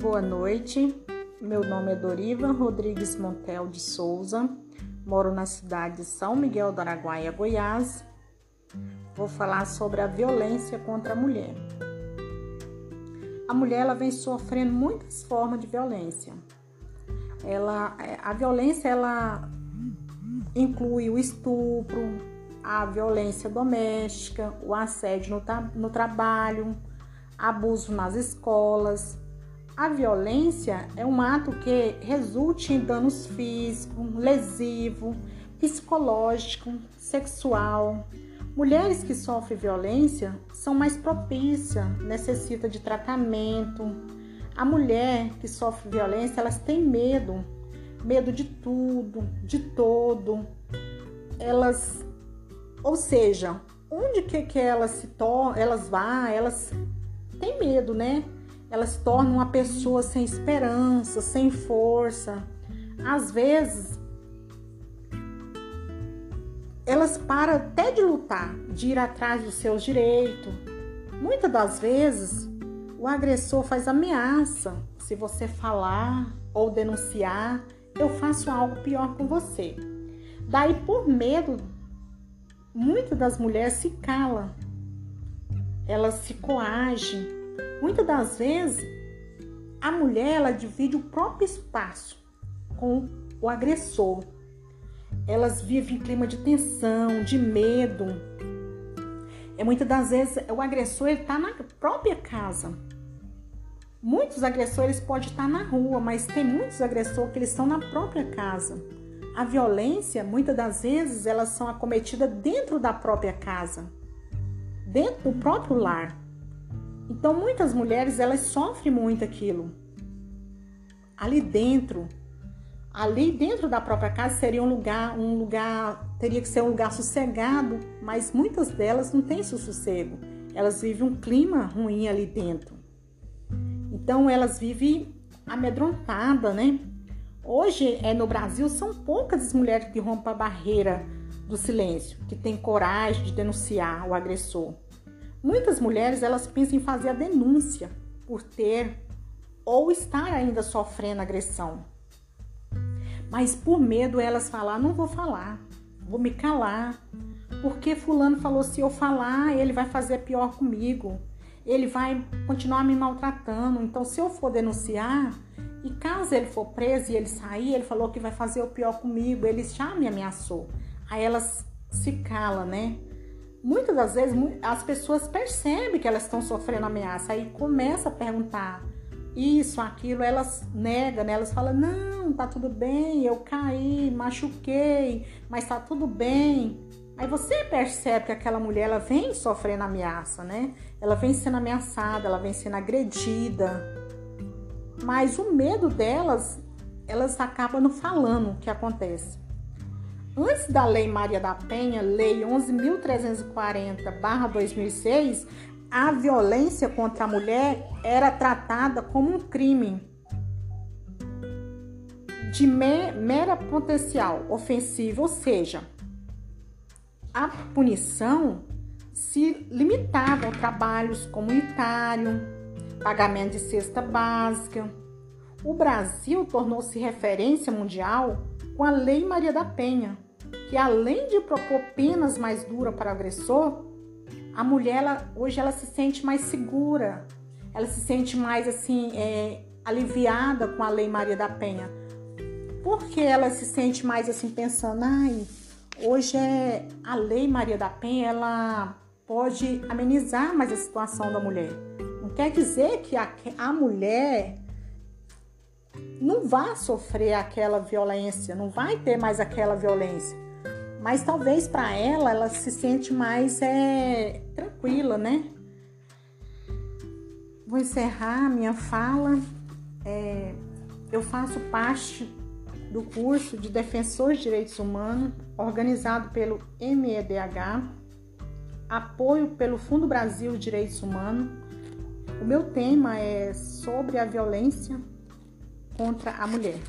Boa noite, meu nome é Doriva Rodrigues Montel de Souza, moro na cidade de São Miguel do Araguaia, Goiás. Vou falar sobre a violência contra a mulher. A mulher ela vem sofrendo muitas formas de violência. Ela, a violência ela inclui o estupro, a violência doméstica, o assédio no, no trabalho, abuso nas escolas, a violência é um ato que resulte em danos físicos, lesivo, psicológico, sexual. Mulheres que sofrem violência são mais propícias, necessitam de tratamento. A mulher que sofre violência, elas têm medo, medo de tudo, de todo. Elas, ou seja, onde que, que elas se tornam, elas vão, elas têm medo, né? Elas tornam uma pessoa sem esperança, sem força. Às vezes, elas param até de lutar, de ir atrás dos seus direitos. Muitas das vezes, o agressor faz ameaça. Se você falar ou denunciar, eu faço algo pior com você. Daí, por medo, muitas das mulheres se calam, elas se coagem Muitas das vezes, a mulher ela divide o próprio espaço com o agressor. Elas vivem em clima de tensão, de medo. É muitas das vezes o agressor está na própria casa. Muitos agressores podem estar na rua, mas tem muitos agressores que eles estão na própria casa. A violência, muitas das vezes, elas são acometidas dentro da própria casa, dentro do próprio lar. Então, muitas mulheres elas sofrem muito aquilo. Ali dentro, ali dentro da própria casa seria um lugar, um lugar, teria que ser um lugar sossegado, mas muitas delas não têm sossego. Elas vivem um clima ruim ali dentro. Então, elas vivem amedrontadas, né? Hoje, é no Brasil, são poucas as mulheres que rompem a barreira do silêncio, que têm coragem de denunciar o agressor. Muitas mulheres elas pensam em fazer a denúncia por ter ou estar ainda sofrendo agressão. Mas por medo elas falar, não vou falar, vou me calar. Porque fulano falou se eu falar, ele vai fazer pior comigo. Ele vai continuar me maltratando. Então se eu for denunciar, e caso ele for preso e ele sair, ele falou que vai fazer o pior comigo, ele já me ameaçou. Aí elas se cala, né? Muitas das vezes as pessoas percebem que elas estão sofrendo ameaça aí começa a perguntar isso, aquilo, elas negam, né? elas falam: "Não, tá tudo bem, eu caí, machuquei, mas tá tudo bem". Aí você percebe que aquela mulher ela vem sofrendo ameaça, né? Ela vem sendo ameaçada, ela vem sendo agredida. Mas o medo delas, elas acabam não falando o que acontece. Antes da Lei Maria da Penha, Lei 11.340-2006, a violência contra a mulher era tratada como um crime de mera potencial ofensivo, ou seja, a punição se limitava ao trabalhos comunitário, pagamento de cesta básica. O Brasil tornou-se referência mundial com a Lei Maria da Penha, que além de propor penas mais duras para o agressor, a mulher ela, hoje ela se sente mais segura, ela se sente mais assim é, aliviada com a Lei Maria da Penha. Porque ela se sente mais assim pensando, ai, hoje é a Lei Maria da Penha, ela pode amenizar mais a situação da mulher. Não quer dizer que a, a mulher não vai sofrer aquela violência, não vai ter mais aquela violência. Mas talvez para ela, ela se sente mais é, tranquila, né? Vou encerrar minha fala. É, eu faço parte do curso de Defensores de Direitos Humanos, organizado pelo MEDH, apoio pelo Fundo Brasil Direitos Humanos. O meu tema é sobre a violência contra a mulher.